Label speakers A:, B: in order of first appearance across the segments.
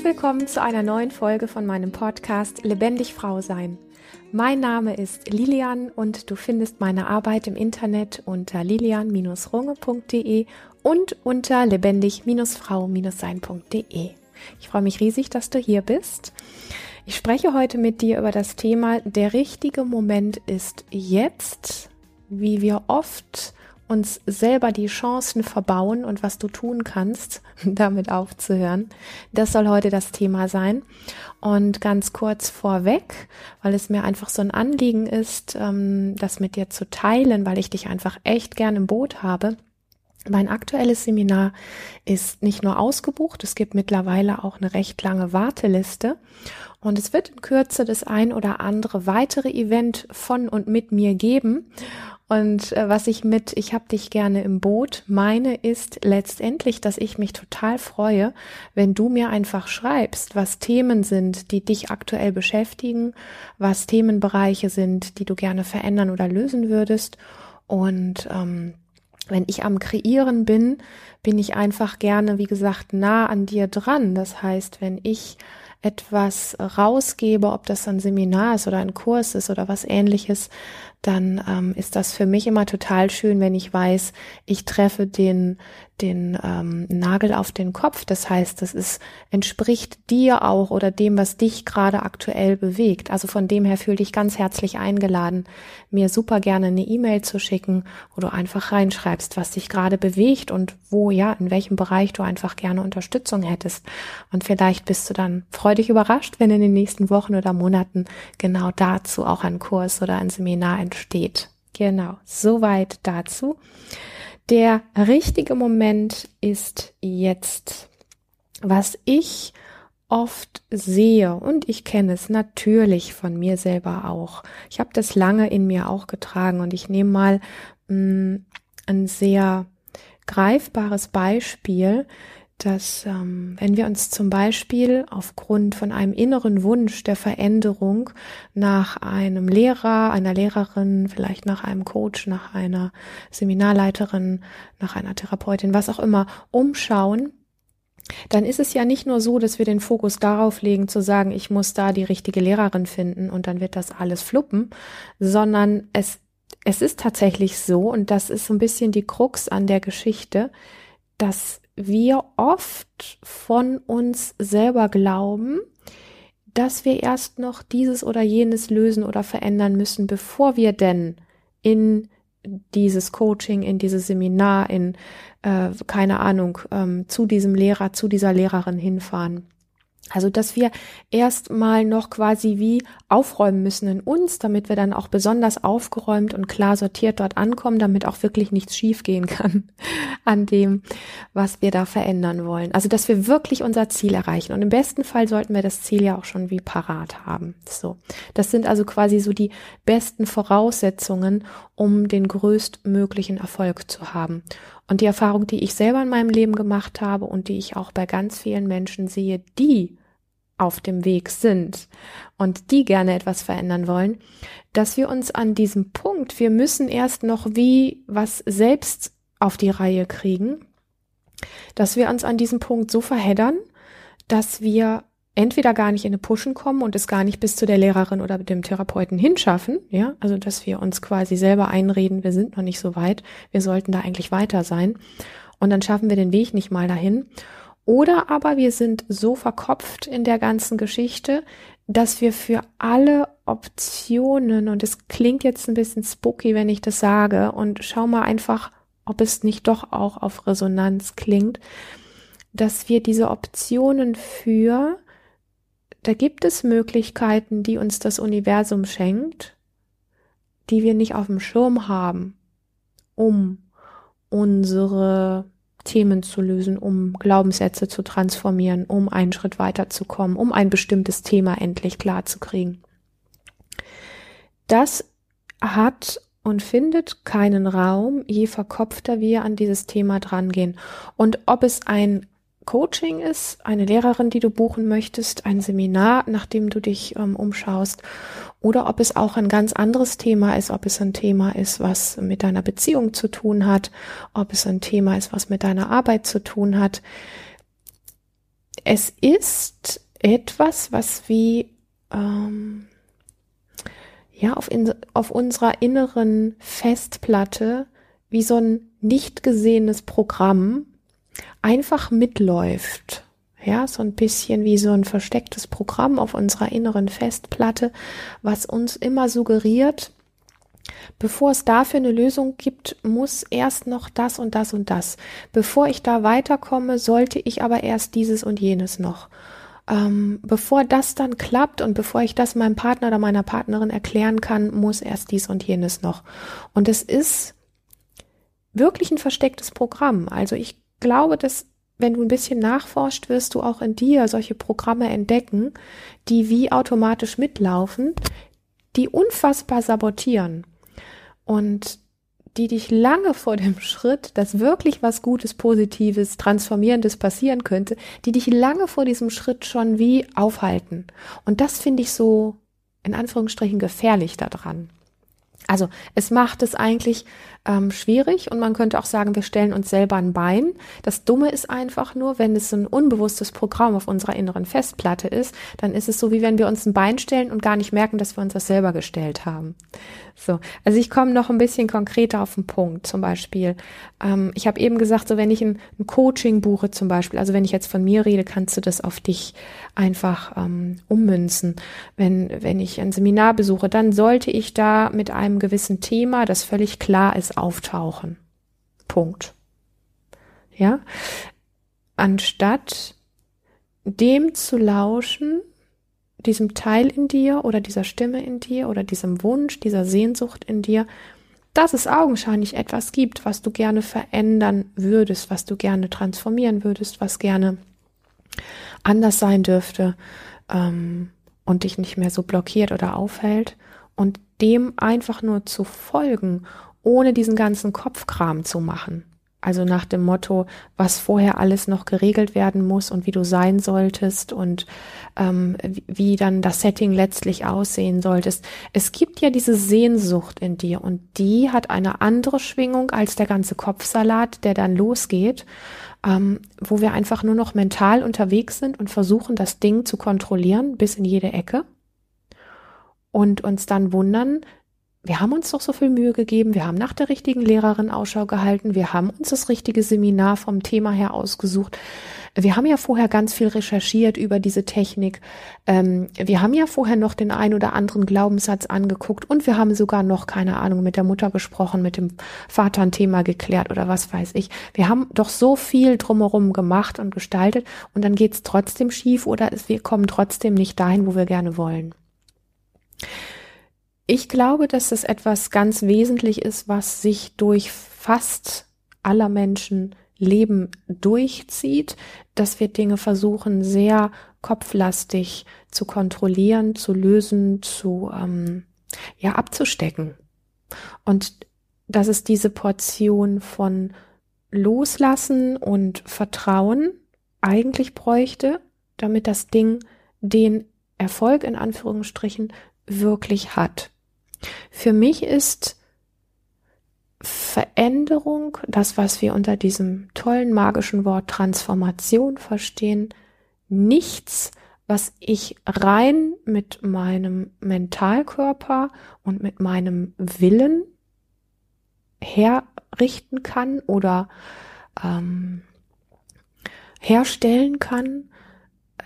A: Herzlich willkommen zu einer neuen Folge von meinem Podcast Lebendig Frau Sein. Mein Name ist Lilian und du findest meine Arbeit im Internet unter lilian-runge.de und unter lebendig-frau-sein.de. Ich freue mich riesig, dass du hier bist. Ich spreche heute mit dir über das Thema Der richtige Moment ist jetzt, wie wir oft uns selber die Chancen verbauen und was du tun kannst, damit aufzuhören. Das soll heute das Thema sein. Und ganz kurz vorweg, weil es mir einfach so ein Anliegen ist, ähm, das mit dir zu teilen, weil ich dich einfach echt gern im Boot habe. Mein aktuelles Seminar ist nicht nur ausgebucht, es gibt mittlerweile auch eine recht lange Warteliste und es wird in Kürze das ein oder andere weitere Event von und mit mir geben. Und äh, was ich mit Ich hab dich gerne im Boot meine, ist letztendlich, dass ich mich total freue, wenn du mir einfach schreibst, was Themen sind, die dich aktuell beschäftigen, was Themenbereiche sind, die du gerne verändern oder lösen würdest. Und ähm, wenn ich am Kreieren bin, bin ich einfach gerne, wie gesagt, nah an dir dran. Das heißt, wenn ich etwas rausgebe, ob das ein Seminar ist oder ein Kurs ist oder was ähnliches, dann ähm, ist das für mich immer total schön, wenn ich weiß, ich treffe den, den ähm, Nagel auf den Kopf. Das heißt, das ist, entspricht dir auch oder dem, was dich gerade aktuell bewegt. Also von dem her fühle dich ganz herzlich eingeladen, mir super gerne eine E-Mail zu schicken, wo du einfach reinschreibst, was dich gerade bewegt und wo, ja, in welchem Bereich du einfach gerne Unterstützung hättest. Und vielleicht bist du dann freudig überrascht, wenn in den nächsten Wochen oder Monaten genau dazu auch ein Kurs oder ein Seminar entsteht. Genau, soweit dazu. Der richtige Moment ist jetzt. Was ich oft sehe und ich kenne es natürlich von mir selber auch. Ich habe das lange in mir auch getragen und ich nehme mal mh, mm, ein sehr greifbares Beispiel dass ähm, wenn wir uns zum Beispiel aufgrund von einem inneren Wunsch der Veränderung nach einem Lehrer, einer Lehrerin, vielleicht nach einem Coach, nach einer Seminarleiterin, nach einer Therapeutin, was auch immer, umschauen, dann ist es ja nicht nur so, dass wir den Fokus darauf legen, zu sagen, ich muss da die richtige Lehrerin finden und dann wird das alles fluppen, sondern es, es ist tatsächlich so, und das ist so ein bisschen die Krux an der Geschichte, dass wir oft von uns selber glauben, dass wir erst noch dieses oder jenes lösen oder verändern müssen, bevor wir denn in dieses Coaching, in dieses Seminar, in äh, keine Ahnung, ähm, zu diesem Lehrer, zu dieser Lehrerin hinfahren. Also, dass wir erstmal noch quasi wie aufräumen müssen in uns, damit wir dann auch besonders aufgeräumt und klar sortiert dort ankommen, damit auch wirklich nichts schiefgehen kann an dem, was wir da verändern wollen. Also, dass wir wirklich unser Ziel erreichen. Und im besten Fall sollten wir das Ziel ja auch schon wie parat haben. So. Das sind also quasi so die besten Voraussetzungen, um den größtmöglichen Erfolg zu haben. Und die Erfahrung, die ich selber in meinem Leben gemacht habe und die ich auch bei ganz vielen Menschen sehe, die auf dem Weg sind und die gerne etwas verändern wollen, dass wir uns an diesem Punkt, wir müssen erst noch wie was selbst auf die Reihe kriegen, dass wir uns an diesem Punkt so verheddern, dass wir entweder gar nicht in eine Pushen kommen und es gar nicht bis zu der Lehrerin oder dem Therapeuten hinschaffen, ja, also dass wir uns quasi selber einreden, wir sind noch nicht so weit, wir sollten da eigentlich weiter sein und dann schaffen wir den Weg nicht mal dahin oder aber wir sind so verkopft in der ganzen Geschichte, dass wir für alle Optionen, und es klingt jetzt ein bisschen spooky, wenn ich das sage, und schau mal einfach, ob es nicht doch auch auf Resonanz klingt, dass wir diese Optionen für, da gibt es Möglichkeiten, die uns das Universum schenkt, die wir nicht auf dem Schirm haben, um unsere Themen zu lösen, um Glaubenssätze zu transformieren, um einen Schritt weiterzukommen, um ein bestimmtes Thema endlich klar zu kriegen. Das hat und findet keinen Raum, je verkopfter wir an dieses Thema drangehen. Und ob es ein Coaching ist, eine Lehrerin, die du buchen möchtest, ein Seminar, nachdem du dich ähm, umschaust, oder ob es auch ein ganz anderes Thema ist, ob es ein Thema ist, was mit deiner Beziehung zu tun hat, ob es ein Thema ist, was mit deiner Arbeit zu tun hat. es ist etwas, was wie ähm, ja auf, in, auf unserer inneren Festplatte wie so ein nicht gesehenes Programm einfach mitläuft. Ja, so ein bisschen wie so ein verstecktes Programm auf unserer inneren Festplatte, was uns immer suggeriert, bevor es dafür eine Lösung gibt, muss erst noch das und das und das. Bevor ich da weiterkomme, sollte ich aber erst dieses und jenes noch. Ähm, bevor das dann klappt und bevor ich das meinem Partner oder meiner Partnerin erklären kann, muss erst dies und jenes noch. Und es ist wirklich ein verstecktes Programm. Also ich glaube, dass wenn du ein bisschen nachforscht, wirst du auch in dir solche Programme entdecken, die wie automatisch mitlaufen, die unfassbar sabotieren und die dich lange vor dem Schritt, dass wirklich was Gutes, Positives, Transformierendes passieren könnte, die dich lange vor diesem Schritt schon wie aufhalten. Und das finde ich so in Anführungsstrichen gefährlich daran. Also es macht es eigentlich ähm, schwierig und man könnte auch sagen, wir stellen uns selber ein Bein. Das Dumme ist einfach nur, wenn es ein unbewusstes Programm auf unserer inneren Festplatte ist, dann ist es so, wie wenn wir uns ein Bein stellen und gar nicht merken, dass wir uns das selber gestellt haben. So, also ich komme noch ein bisschen konkreter auf den Punkt. Zum Beispiel, ähm, ich habe eben gesagt, so wenn ich ein, ein, Coaching buche zum Beispiel, also wenn ich jetzt von mir rede, kannst du das auf dich einfach ähm, ummünzen. Wenn, wenn ich ein Seminar besuche, dann sollte ich da mit einem gewissen Thema, das völlig klar ist, auftauchen. Punkt. Ja, anstatt dem zu lauschen, diesem Teil in dir oder dieser Stimme in dir oder diesem Wunsch, dieser Sehnsucht in dir, dass es augenscheinlich etwas gibt, was du gerne verändern würdest, was du gerne transformieren würdest, was gerne anders sein dürfte ähm, und dich nicht mehr so blockiert oder aufhält und dem einfach nur zu folgen ohne diesen ganzen Kopfkram zu machen. Also nach dem Motto, was vorher alles noch geregelt werden muss und wie du sein solltest und ähm, wie dann das Setting letztlich aussehen solltest. Es gibt ja diese Sehnsucht in dir und die hat eine andere Schwingung als der ganze Kopfsalat, der dann losgeht, ähm, wo wir einfach nur noch mental unterwegs sind und versuchen, das Ding zu kontrollieren bis in jede Ecke und uns dann wundern, wir haben uns doch so viel Mühe gegeben, wir haben nach der richtigen Lehrerin Ausschau gehalten, wir haben uns das richtige Seminar vom Thema her ausgesucht. Wir haben ja vorher ganz viel recherchiert über diese Technik. Ähm, wir haben ja vorher noch den ein oder anderen Glaubenssatz angeguckt und wir haben sogar noch, keine Ahnung, mit der Mutter gesprochen, mit dem Vater ein Thema geklärt oder was weiß ich. Wir haben doch so viel drumherum gemacht und gestaltet und dann geht's trotzdem schief oder wir kommen trotzdem nicht dahin, wo wir gerne wollen. Ich glaube, dass das etwas ganz wesentlich ist, was sich durch fast aller Menschen Leben durchzieht, dass wir Dinge versuchen, sehr kopflastig zu kontrollieren, zu lösen, zu ähm, ja abzustecken. Und dass es diese Portion von Loslassen und Vertrauen eigentlich bräuchte, damit das Ding den Erfolg in Anführungsstrichen wirklich hat. Für mich ist Veränderung, das, was wir unter diesem tollen magischen Wort Transformation verstehen, nichts, was ich rein mit meinem Mentalkörper und mit meinem Willen herrichten kann oder ähm, herstellen kann,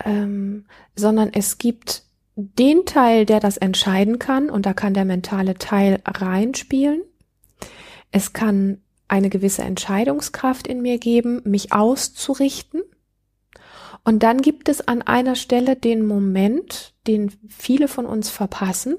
A: ähm, sondern es gibt den Teil, der das entscheiden kann, und da kann der mentale Teil reinspielen. Es kann eine gewisse Entscheidungskraft in mir geben, mich auszurichten. Und dann gibt es an einer Stelle den Moment, den viele von uns verpassen.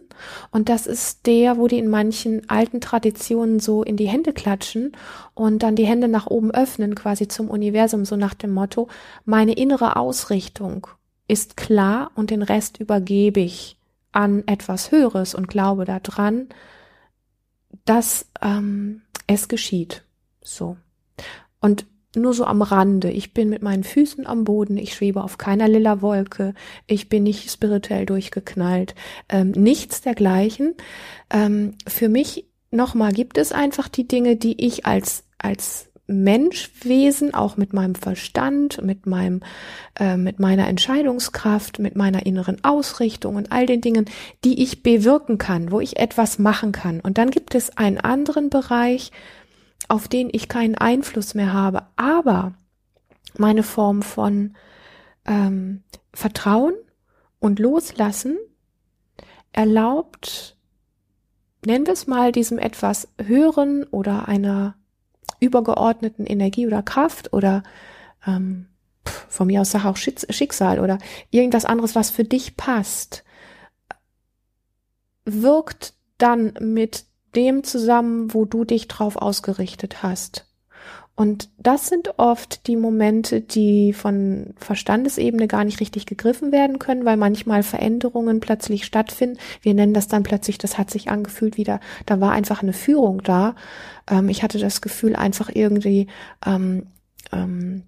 A: Und das ist der, wo die in manchen alten Traditionen so in die Hände klatschen und dann die Hände nach oben öffnen, quasi zum Universum, so nach dem Motto, meine innere Ausrichtung ist klar und den Rest übergebe ich an etwas Höheres und glaube daran, dass ähm, es geschieht. So. Und nur so am Rande. Ich bin mit meinen Füßen am Boden, ich schwebe auf keiner lila Wolke, ich bin nicht spirituell durchgeknallt, ähm, nichts dergleichen. Ähm, für mich nochmal gibt es einfach die Dinge, die ich als als Menschwesen, auch mit meinem Verstand, mit meinem, äh, mit meiner Entscheidungskraft, mit meiner inneren Ausrichtung und all den Dingen, die ich bewirken kann, wo ich etwas machen kann. Und dann gibt es einen anderen Bereich, auf den ich keinen Einfluss mehr habe, aber meine Form von ähm, Vertrauen und Loslassen erlaubt, nennen wir es mal diesem etwas höheren oder einer übergeordneten Energie oder Kraft oder ähm, von mir aus sag auch Schicksal oder irgendwas anderes, was für dich passt, wirkt dann mit dem zusammen, wo du dich drauf ausgerichtet hast. Und das sind oft die Momente, die von Verstandesebene gar nicht richtig gegriffen werden können, weil manchmal Veränderungen plötzlich stattfinden. Wir nennen das dann plötzlich, das hat sich angefühlt wieder, da war einfach eine Führung da. Ähm, ich hatte das Gefühl einfach irgendwie, ähm, ähm,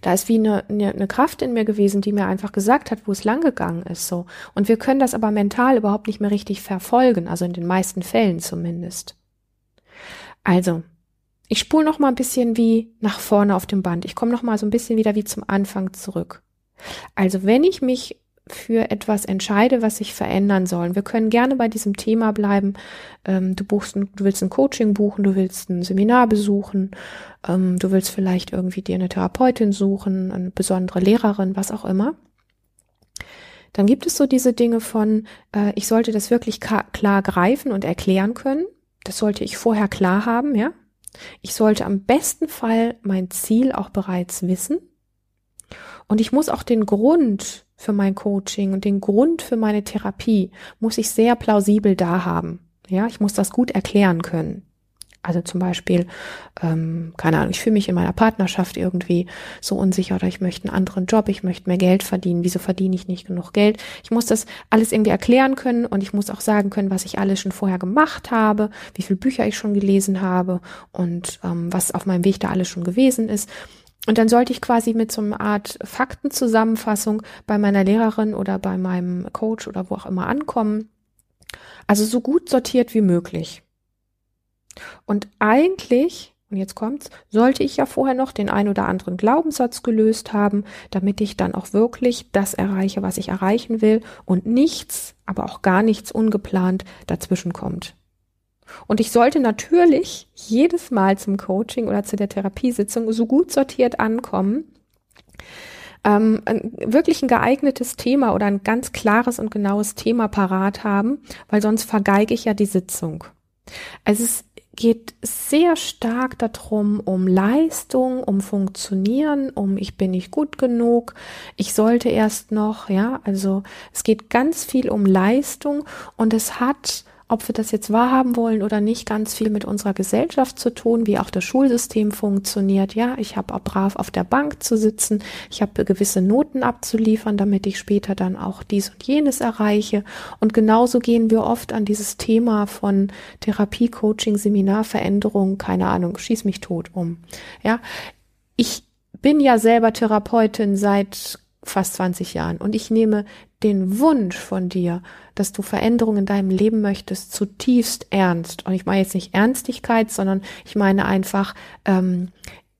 A: da ist wie eine, eine, eine Kraft in mir gewesen, die mir einfach gesagt hat, wo es langgegangen ist, so. Und wir können das aber mental überhaupt nicht mehr richtig verfolgen, also in den meisten Fällen zumindest. Also, ich spule noch mal ein bisschen wie nach vorne auf dem Band. Ich komme noch mal so ein bisschen wieder wie zum Anfang zurück. Also wenn ich mich für etwas entscheide, was sich verändern soll. Wir können gerne bei diesem Thema bleiben. Ähm, du buchst, du willst ein Coaching buchen, du willst ein Seminar besuchen, ähm, du willst vielleicht irgendwie dir eine Therapeutin suchen, eine besondere Lehrerin, was auch immer. Dann gibt es so diese Dinge von, äh, ich sollte das wirklich klar greifen und erklären können. Das sollte ich vorher klar haben, ja. Ich sollte am besten Fall mein Ziel auch bereits wissen. Und ich muss auch den Grund für mein Coaching und den Grund für meine Therapie muss ich sehr plausibel da haben. Ja, ich muss das gut erklären können. Also zum Beispiel, ähm, keine Ahnung, ich fühle mich in meiner Partnerschaft irgendwie so unsicher oder ich möchte einen anderen Job, ich möchte mehr Geld verdienen, wieso verdiene ich nicht genug Geld? Ich muss das alles irgendwie erklären können und ich muss auch sagen können, was ich alles schon vorher gemacht habe, wie viele Bücher ich schon gelesen habe und ähm, was auf meinem Weg da alles schon gewesen ist. Und dann sollte ich quasi mit so einer Art Faktenzusammenfassung bei meiner Lehrerin oder bei meinem Coach oder wo auch immer ankommen. Also so gut sortiert wie möglich. Und eigentlich, und jetzt kommt's, sollte ich ja vorher noch den ein oder anderen Glaubenssatz gelöst haben, damit ich dann auch wirklich das erreiche, was ich erreichen will und nichts, aber auch gar nichts ungeplant dazwischen kommt. Und ich sollte natürlich jedes Mal zum Coaching oder zu der Therapiesitzung so gut sortiert ankommen, ähm, wirklich ein geeignetes Thema oder ein ganz klares und genaues Thema parat haben, weil sonst vergeige ich ja die Sitzung. Es geht sehr stark darum, um Leistung, um Funktionieren, um ich bin nicht gut genug, ich sollte erst noch, ja, also es geht ganz viel um Leistung und es hat ob wir das jetzt wahrhaben wollen oder nicht, ganz viel mit unserer Gesellschaft zu tun, wie auch das Schulsystem funktioniert. Ja, ich habe auch brav auf der Bank zu sitzen, ich habe gewisse Noten abzuliefern, damit ich später dann auch dies und jenes erreiche. Und genauso gehen wir oft an dieses Thema von Therapie, Coaching, Seminar, Veränderung, keine Ahnung, schieß mich tot um. Ja, ich bin ja selber Therapeutin seit fast 20 Jahren und ich nehme den Wunsch von dir, dass du Veränderungen in deinem Leben möchtest, zutiefst ernst. Und ich meine jetzt nicht Ernstigkeit, sondern ich meine einfach, ähm,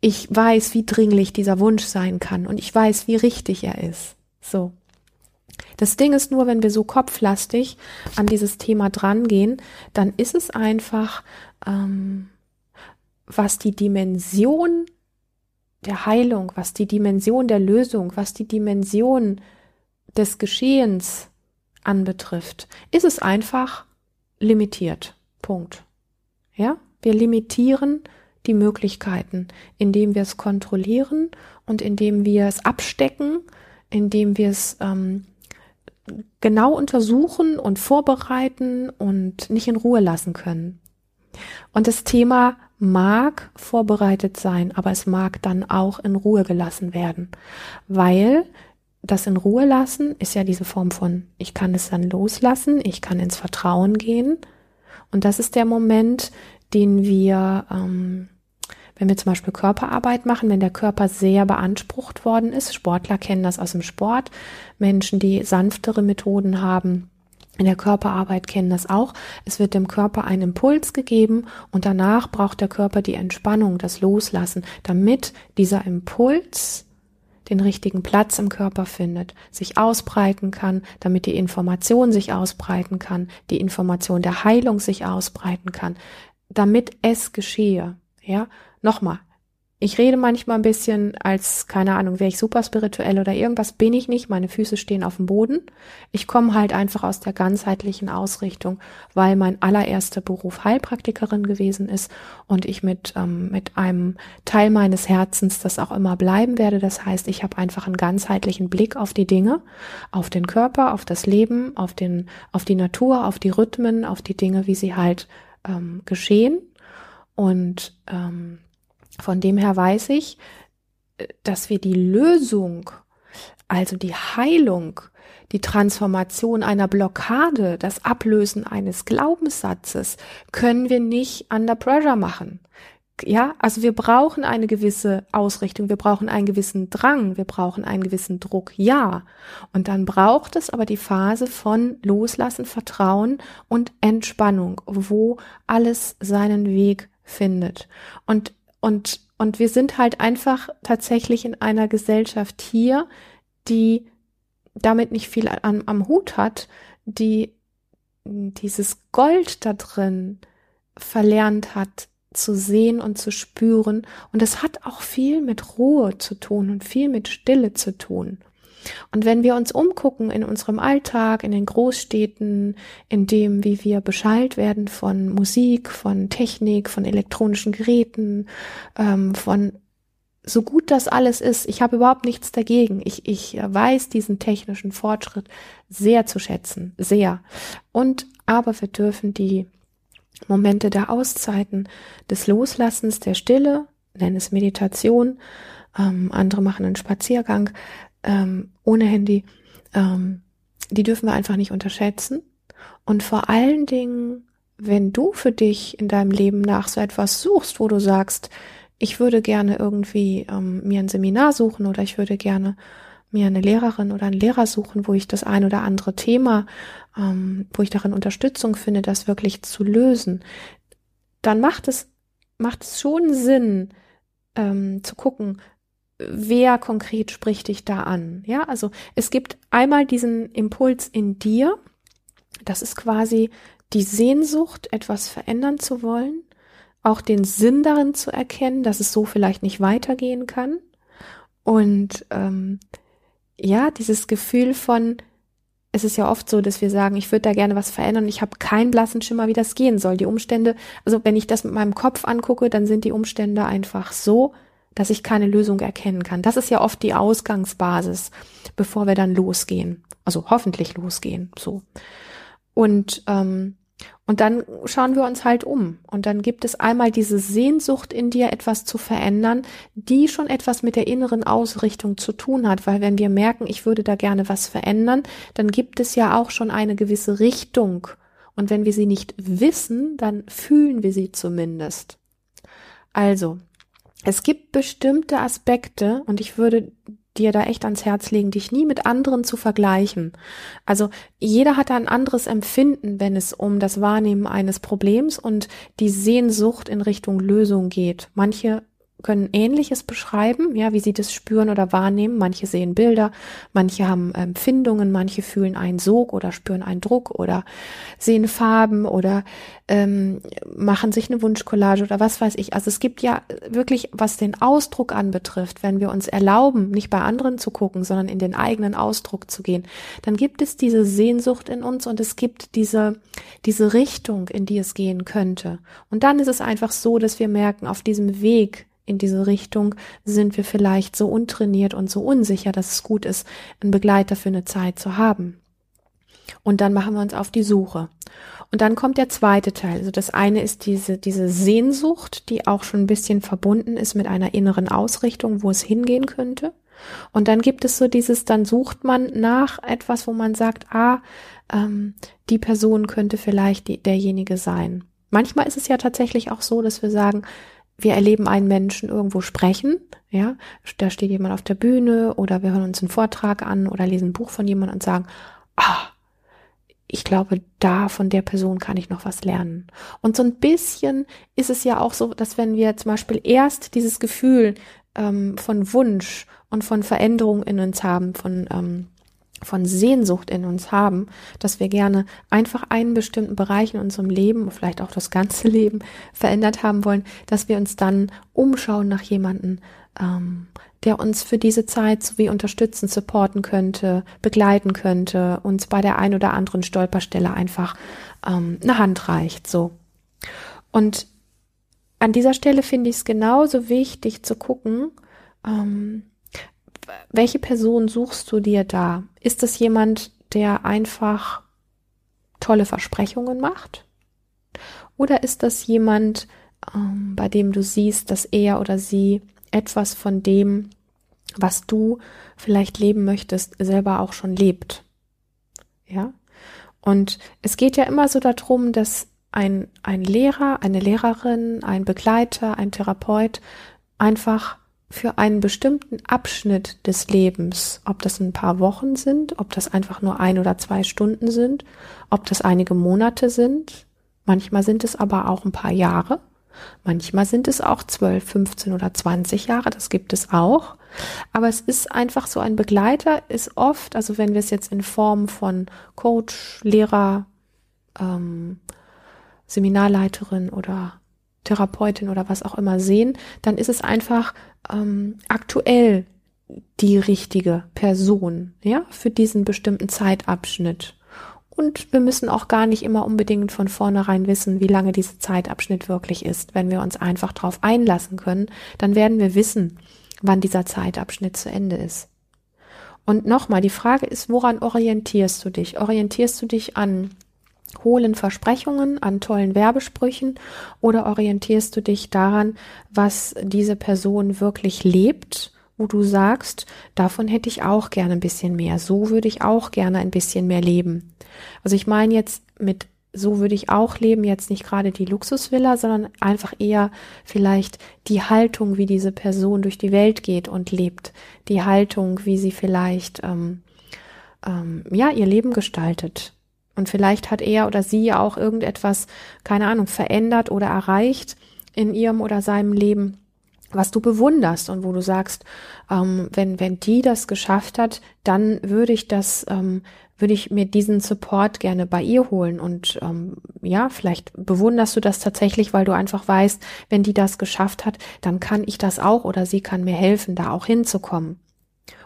A: ich weiß, wie dringlich dieser Wunsch sein kann und ich weiß, wie richtig er ist. So. Das Ding ist nur, wenn wir so kopflastig an dieses Thema drangehen, dann ist es einfach, ähm, was die Dimension der Heilung, was die Dimension der Lösung, was die Dimension des Geschehens anbetrifft, ist es einfach limitiert. Punkt. Ja, wir limitieren die Möglichkeiten, indem wir es kontrollieren und indem wir es abstecken, indem wir es ähm, genau untersuchen und vorbereiten und nicht in Ruhe lassen können. Und das Thema mag vorbereitet sein, aber es mag dann auch in Ruhe gelassen werden, weil das in Ruhe lassen ist ja diese Form von, ich kann es dann loslassen, ich kann ins Vertrauen gehen. Und das ist der Moment, den wir, ähm, wenn wir zum Beispiel Körperarbeit machen, wenn der Körper sehr beansprucht worden ist, Sportler kennen das aus dem Sport, Menschen, die sanftere Methoden haben, in der Körperarbeit kennen das auch. Es wird dem Körper ein Impuls gegeben und danach braucht der Körper die Entspannung, das Loslassen, damit dieser Impuls den richtigen Platz im Körper findet, sich ausbreiten kann, damit die Information sich ausbreiten kann, die Information der Heilung sich ausbreiten kann, damit es geschehe. Ja, nochmal, ich rede manchmal ein bisschen als, keine Ahnung, wäre ich super spirituell oder irgendwas, bin ich nicht. Meine Füße stehen auf dem Boden. Ich komme halt einfach aus der ganzheitlichen Ausrichtung, weil mein allererster Beruf Heilpraktikerin gewesen ist und ich mit, ähm, mit einem Teil meines Herzens das auch immer bleiben werde. Das heißt, ich habe einfach einen ganzheitlichen Blick auf die Dinge, auf den Körper, auf das Leben, auf den, auf die Natur, auf die Rhythmen, auf die Dinge, wie sie halt ähm, geschehen. Und ähm, von dem her weiß ich, äh, dass wir die Lösung, also die Heilung, die Transformation einer Blockade, das Ablösen eines Glaubenssatzes, können wir nicht under pressure machen. Ja, also wir brauchen eine gewisse Ausrichtung, wir brauchen einen gewissen Drang, wir brauchen einen gewissen Druck, ja. Und dann braucht es aber die Phase von Loslassen, Vertrauen und Entspannung, wo alles seinen Weg findet. Und und, und wir sind halt einfach tatsächlich in einer Gesellschaft hier, die damit nicht viel am, am Hut hat, die dieses Gold da drin verlernt hat zu sehen und zu spüren. Und es hat auch viel mit Ruhe zu tun und viel mit Stille zu tun. Und wenn wir uns umgucken in unserem Alltag, in den Großstädten, in dem, wie wir beschallt werden von Musik, von Technik, von elektronischen Geräten, ähm, von so gut das alles ist, ich habe überhaupt nichts dagegen. Ich, ich weiß diesen technischen Fortschritt sehr zu schätzen, sehr. Und aber wir dürfen die Momente der Auszeiten, des Loslassens, der Stille, nennen es Meditation, ähm, andere machen einen Spaziergang, ähm, ohne Handy, ähm, die dürfen wir einfach nicht unterschätzen. Und vor allen Dingen, wenn du für dich in deinem Leben nach so etwas suchst, wo du sagst, ich würde gerne irgendwie ähm, mir ein Seminar suchen oder ich würde gerne mir eine Lehrerin oder einen Lehrer suchen, wo ich das ein oder andere Thema, ähm, wo ich darin Unterstützung finde, das wirklich zu lösen, dann macht es, macht es schon Sinn, ähm, zu gucken, wer konkret spricht dich da an? Ja, also es gibt einmal diesen Impuls in dir. Das ist quasi die Sehnsucht, etwas verändern zu wollen, auch den Sinn darin zu erkennen, dass es so vielleicht nicht weitergehen kann. Und ähm, ja, dieses Gefühl von, es ist ja oft so, dass wir sagen, ich würde da gerne was verändern ich habe keinen blassen Schimmer, wie das gehen soll. Die Umstände, also wenn ich das mit meinem Kopf angucke, dann sind die Umstände einfach so, dass ich keine Lösung erkennen kann. Das ist ja oft die Ausgangsbasis, bevor wir dann losgehen. Also hoffentlich losgehen. So. Und ähm, und dann schauen wir uns halt um. Und dann gibt es einmal diese Sehnsucht in dir, etwas zu verändern, die schon etwas mit der inneren Ausrichtung zu tun hat. Weil wenn wir merken, ich würde da gerne was verändern, dann gibt es ja auch schon eine gewisse Richtung. Und wenn wir sie nicht wissen, dann fühlen wir sie zumindest. Also, es gibt bestimmte Aspekte und ich würde dir da echt ans Herz legen, dich nie mit anderen zu vergleichen. Also jeder hat ein anderes Empfinden, wenn es um das Wahrnehmen eines Problems und die Sehnsucht in Richtung Lösung geht. Manche können Ähnliches beschreiben, ja, wie sie das spüren oder wahrnehmen. Manche sehen Bilder, manche haben Empfindungen, manche fühlen einen Sog oder spüren einen Druck oder sehen Farben oder ähm, machen sich eine Wunschcollage oder was weiß ich. Also es gibt ja wirklich, was den Ausdruck anbetrifft, wenn wir uns erlauben, nicht bei anderen zu gucken, sondern in den eigenen Ausdruck zu gehen, dann gibt es diese Sehnsucht in uns und es gibt diese, diese Richtung, in die es gehen könnte. Und dann ist es einfach so, dass wir merken, auf diesem Weg in diese Richtung sind wir vielleicht so untrainiert und so unsicher, dass es gut ist, einen Begleiter für eine Zeit zu haben. Und dann machen wir uns auf die Suche. Und dann kommt der zweite Teil. Also das eine ist diese, diese Sehnsucht, die auch schon ein bisschen verbunden ist mit einer inneren Ausrichtung, wo es hingehen könnte. Und dann gibt es so dieses, dann sucht man nach etwas, wo man sagt, ah, ähm, die Person könnte vielleicht die, derjenige sein. Manchmal ist es ja tatsächlich auch so, dass wir sagen, wir erleben einen Menschen irgendwo sprechen, ja, da steht jemand auf der Bühne oder wir hören uns einen Vortrag an oder lesen ein Buch von jemandem und sagen, ah, ich glaube, da von der Person kann ich noch was lernen. Und so ein bisschen ist es ja auch so, dass wenn wir zum Beispiel erst dieses Gefühl ähm, von Wunsch und von Veränderung in uns haben, von ähm, von Sehnsucht in uns haben, dass wir gerne einfach einen bestimmten Bereich in unserem Leben, vielleicht auch das ganze Leben verändert haben wollen, dass wir uns dann umschauen nach jemanden, ähm, der uns für diese Zeit sowie unterstützen, supporten könnte, begleiten könnte, uns bei der ein oder anderen Stolperstelle einfach ähm, eine Hand reicht, so. Und an dieser Stelle finde ich es genauso wichtig zu gucken, ähm, welche Person suchst du dir da? Ist es jemand, der einfach tolle Versprechungen macht? Oder ist das jemand, ähm, bei dem du siehst, dass er oder sie etwas von dem, was du vielleicht leben möchtest, selber auch schon lebt. Ja? Und es geht ja immer so darum, dass ein, ein Lehrer, eine Lehrerin, ein Begleiter, ein Therapeut einfach für einen bestimmten Abschnitt des Lebens, ob das ein paar Wochen sind, ob das einfach nur ein oder zwei Stunden sind, ob das einige Monate sind, manchmal sind es aber auch ein paar Jahre, Manchmal sind es auch 12, 15 oder 20 Jahre, das gibt es auch. Aber es ist einfach so ein Begleiter, ist oft, also wenn wir es jetzt in Form von Coach, Lehrer, ähm, Seminarleiterin oder Therapeutin oder was auch immer sehen, dann ist es einfach ähm, aktuell die richtige Person, ja, für diesen bestimmten Zeitabschnitt. Und wir müssen auch gar nicht immer unbedingt von vornherein wissen, wie lange dieser Zeitabschnitt wirklich ist. Wenn wir uns einfach darauf einlassen können, dann werden wir wissen, wann dieser Zeitabschnitt zu Ende ist. Und nochmal, die Frage ist, woran orientierst du dich? Orientierst du dich an hohlen Versprechungen, an tollen Werbesprüchen oder orientierst du dich daran, was diese Person wirklich lebt wo du sagst, davon hätte ich auch gerne ein bisschen mehr. So würde ich auch gerne ein bisschen mehr leben. Also ich meine jetzt mit so würde ich auch leben, jetzt nicht gerade die Luxusvilla, sondern einfach eher vielleicht die Haltung, wie diese Person durch die Welt geht und lebt. Die Haltung, wie sie vielleicht ähm, ähm, ja ihr Leben gestaltet. Und vielleicht hat er oder sie ja auch irgendetwas, keine Ahnung, verändert oder erreicht in ihrem oder seinem Leben, was du bewunderst und wo du sagst, ähm, wenn, wenn die das geschafft hat, dann würde ich das, ähm, würde ich mir diesen Support gerne bei ihr holen. Und ähm, ja, vielleicht bewunderst du das tatsächlich, weil du einfach weißt, wenn die das geschafft hat, dann kann ich das auch oder sie kann mir helfen, da auch hinzukommen.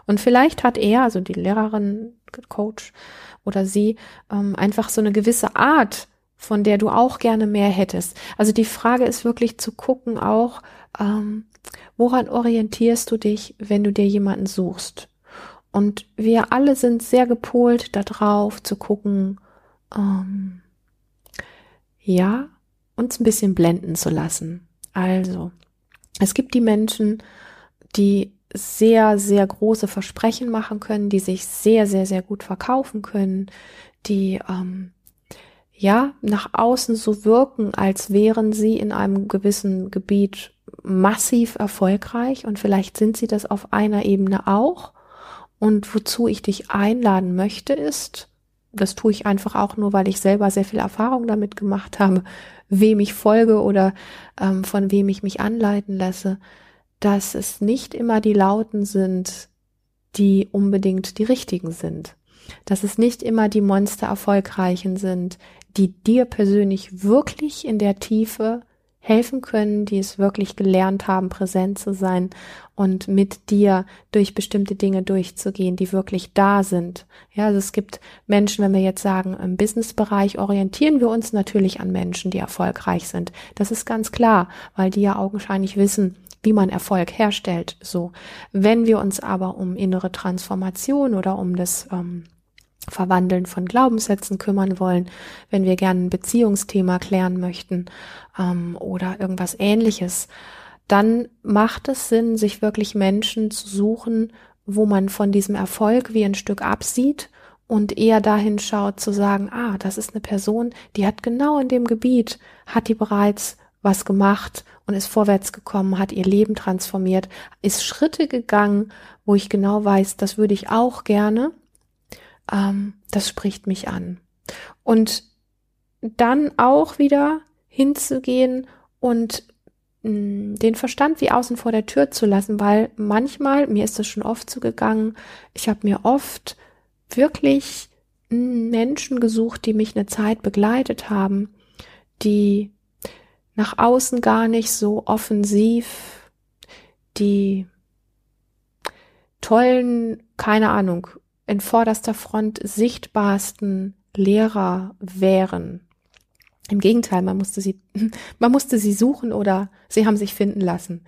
A: Und vielleicht hat er, also die Lehrerin, Coach oder sie, ähm, einfach so eine gewisse Art, von der du auch gerne mehr hättest. Also die Frage ist wirklich zu gucken auch, ähm, woran orientierst du dich, wenn du dir jemanden suchst? Und wir alle sind sehr gepolt darauf zu gucken, ähm, ja, uns ein bisschen blenden zu lassen. Also, es gibt die Menschen, die sehr, sehr große Versprechen machen können, die sich sehr, sehr, sehr gut verkaufen können, die ähm, ja nach außen so wirken, als wären sie in einem gewissen Gebiet massiv erfolgreich und vielleicht sind sie das auf einer Ebene auch. Und wozu ich dich einladen möchte, ist, das tue ich einfach auch nur, weil ich selber sehr viel Erfahrung damit gemacht habe, wem ich folge oder ähm, von wem ich mich anleiten lasse, dass es nicht immer die Lauten sind, die unbedingt die richtigen sind. Dass es nicht immer die Monster erfolgreichen sind, die dir persönlich wirklich in der Tiefe helfen können, die es wirklich gelernt haben, präsent zu sein und mit dir durch bestimmte Dinge durchzugehen, die wirklich da sind. Ja, also es gibt Menschen, wenn wir jetzt sagen, im Businessbereich orientieren wir uns natürlich an Menschen, die erfolgreich sind. Das ist ganz klar, weil die ja augenscheinlich wissen, wie man Erfolg herstellt. So, wenn wir uns aber um innere Transformation oder um das ähm, Verwandeln von Glaubenssätzen kümmern wollen, wenn wir gerne ein Beziehungsthema klären möchten ähm, oder irgendwas ähnliches, dann macht es Sinn, sich wirklich Menschen zu suchen, wo man von diesem Erfolg wie ein Stück absieht und eher dahin schaut zu sagen, ah, das ist eine Person, die hat genau in dem Gebiet, hat die bereits was gemacht und ist vorwärts gekommen, hat ihr Leben transformiert, ist Schritte gegangen, wo ich genau weiß, das würde ich auch gerne ähm, das spricht mich an. Und dann auch wieder hinzugehen und mm, den Verstand wie außen vor der Tür zu lassen, weil manchmal, mir ist das schon oft zugegangen, ich habe mir oft wirklich mm, Menschen gesucht, die mich eine Zeit begleitet haben, die nach außen gar nicht so offensiv die tollen, keine Ahnung, in vorderster Front sichtbarsten Lehrer wären. Im Gegenteil, man musste sie, man musste sie suchen oder sie haben sich finden lassen.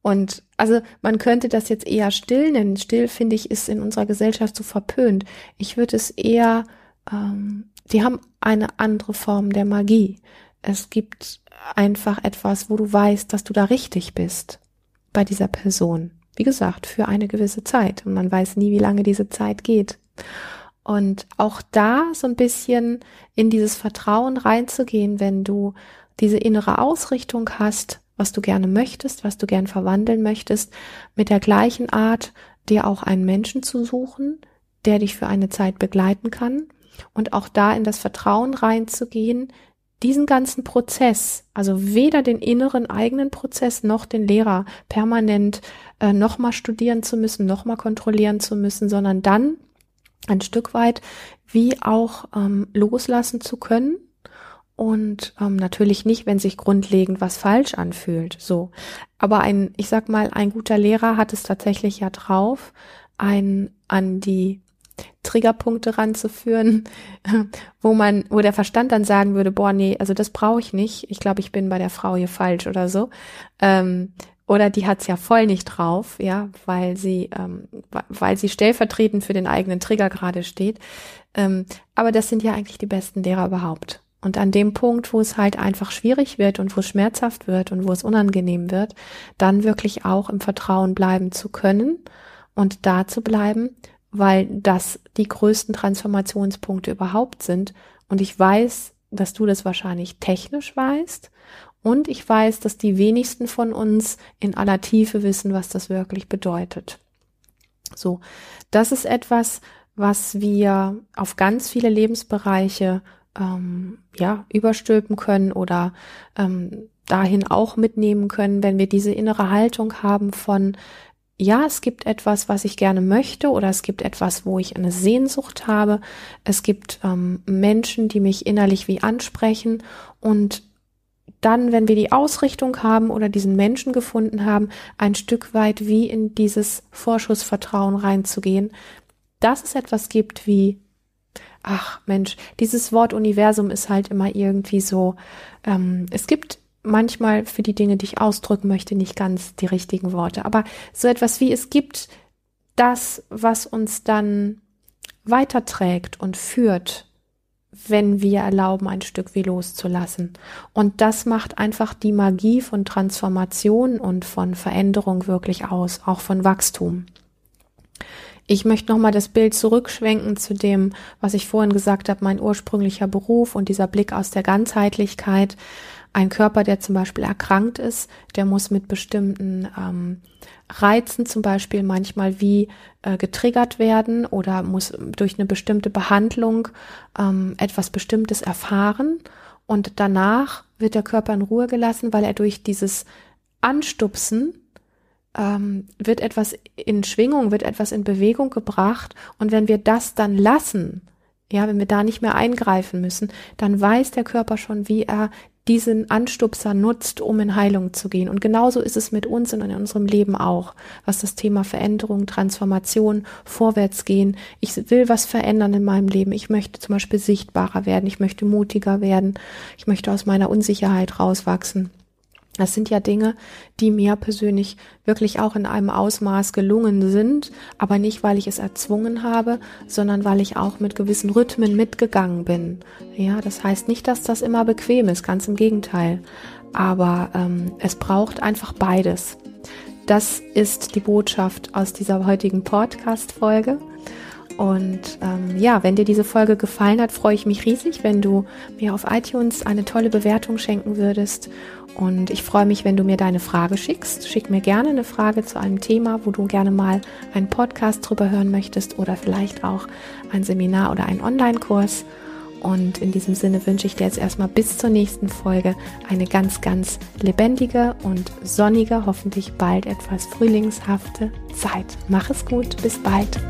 A: Und also man könnte das jetzt eher still nennen. Still finde ich ist in unserer Gesellschaft so verpönt. Ich würde es eher, ähm, die haben eine andere Form der Magie. Es gibt einfach etwas, wo du weißt, dass du da richtig bist bei dieser Person. Wie gesagt, für eine gewisse Zeit. Und man weiß nie, wie lange diese Zeit geht. Und auch da so ein bisschen in dieses Vertrauen reinzugehen, wenn du diese innere Ausrichtung hast, was du gerne möchtest, was du gern verwandeln möchtest, mit der gleichen Art dir auch einen Menschen zu suchen, der dich für eine Zeit begleiten kann und auch da in das Vertrauen reinzugehen, diesen ganzen Prozess, also weder den inneren eigenen Prozess noch den Lehrer permanent äh, nochmal studieren zu müssen, nochmal kontrollieren zu müssen, sondern dann ein Stück weit wie auch ähm, loslassen zu können und ähm, natürlich nicht, wenn sich grundlegend was falsch anfühlt. So, aber ein, ich sag mal, ein guter Lehrer hat es tatsächlich ja drauf, ein an die Triggerpunkte ranzuführen, wo man, wo der Verstand dann sagen würde, boah, nee, also das brauche ich nicht. Ich glaube, ich bin bei der Frau hier falsch oder so. Ähm, oder die hat's ja voll nicht drauf, ja, weil sie, ähm, weil sie stellvertretend für den eigenen Trigger gerade steht. Ähm, aber das sind ja eigentlich die besten Lehrer überhaupt. Und an dem Punkt, wo es halt einfach schwierig wird und wo es schmerzhaft wird und wo es unangenehm wird, dann wirklich auch im Vertrauen bleiben zu können und da zu bleiben, weil das die größten Transformationspunkte überhaupt sind. Und ich weiß, dass du das wahrscheinlich technisch weißt und ich weiß, dass die wenigsten von uns in aller Tiefe wissen, was das wirklich bedeutet. So, das ist etwas, was wir auf ganz viele Lebensbereiche ähm, ja überstülpen können oder ähm, dahin auch mitnehmen können, wenn wir diese innere Haltung haben von ja, es gibt etwas, was ich gerne möchte oder es gibt etwas, wo ich eine Sehnsucht habe. Es gibt ähm, Menschen, die mich innerlich wie ansprechen und dann, wenn wir die Ausrichtung haben oder diesen Menschen gefunden haben, ein Stück weit wie in dieses Vorschussvertrauen reinzugehen, dass es etwas gibt wie, ach Mensch, dieses Wort Universum ist halt immer irgendwie so, ähm, es gibt manchmal für die Dinge, die ich ausdrücken möchte, nicht ganz die richtigen Worte, aber so etwas wie es gibt das, was uns dann weiterträgt und führt wenn wir erlauben, ein Stück wie loszulassen. Und das macht einfach die Magie von Transformation und von Veränderung wirklich aus, auch von Wachstum. Ich möchte nochmal das Bild zurückschwenken zu dem, was ich vorhin gesagt habe, mein ursprünglicher Beruf und dieser Blick aus der Ganzheitlichkeit. Ein Körper, der zum Beispiel erkrankt ist, der muss mit bestimmten ähm, Reizen zum Beispiel manchmal wie äh, getriggert werden oder muss durch eine bestimmte Behandlung ähm, etwas Bestimmtes erfahren. Und danach wird der Körper in Ruhe gelassen, weil er durch dieses Anstupsen ähm, wird etwas in Schwingung, wird etwas in Bewegung gebracht. Und wenn wir das dann lassen, ja, wenn wir da nicht mehr eingreifen müssen, dann weiß der Körper schon, wie er diesen Anstupser nutzt, um in Heilung zu gehen. Und genauso ist es mit uns und in unserem Leben auch, was das Thema Veränderung, Transformation, Vorwärtsgehen. Ich will was verändern in meinem Leben. Ich möchte zum Beispiel sichtbarer werden. Ich möchte mutiger werden. Ich möchte aus meiner Unsicherheit rauswachsen. Das sind ja Dinge, die mir persönlich wirklich auch in einem Ausmaß gelungen sind, aber nicht, weil ich es erzwungen habe, sondern weil ich auch mit gewissen Rhythmen mitgegangen bin. Ja, das heißt nicht, dass das immer bequem ist, ganz im Gegenteil. Aber ähm, es braucht einfach beides. Das ist die Botschaft aus dieser heutigen Podcast-Folge. Und ähm, ja, wenn dir diese Folge gefallen hat, freue ich mich riesig, wenn du mir auf iTunes eine tolle Bewertung schenken würdest und ich freue mich, wenn du mir deine Frage schickst. Schick mir gerne eine Frage zu einem Thema, wo du gerne mal einen Podcast drüber hören möchtest oder vielleicht auch ein Seminar oder einen Online-Kurs. Und in diesem Sinne wünsche ich dir jetzt erstmal bis zur nächsten Folge eine ganz, ganz lebendige und sonnige, hoffentlich bald etwas frühlingshafte Zeit. Mach es gut, bis bald.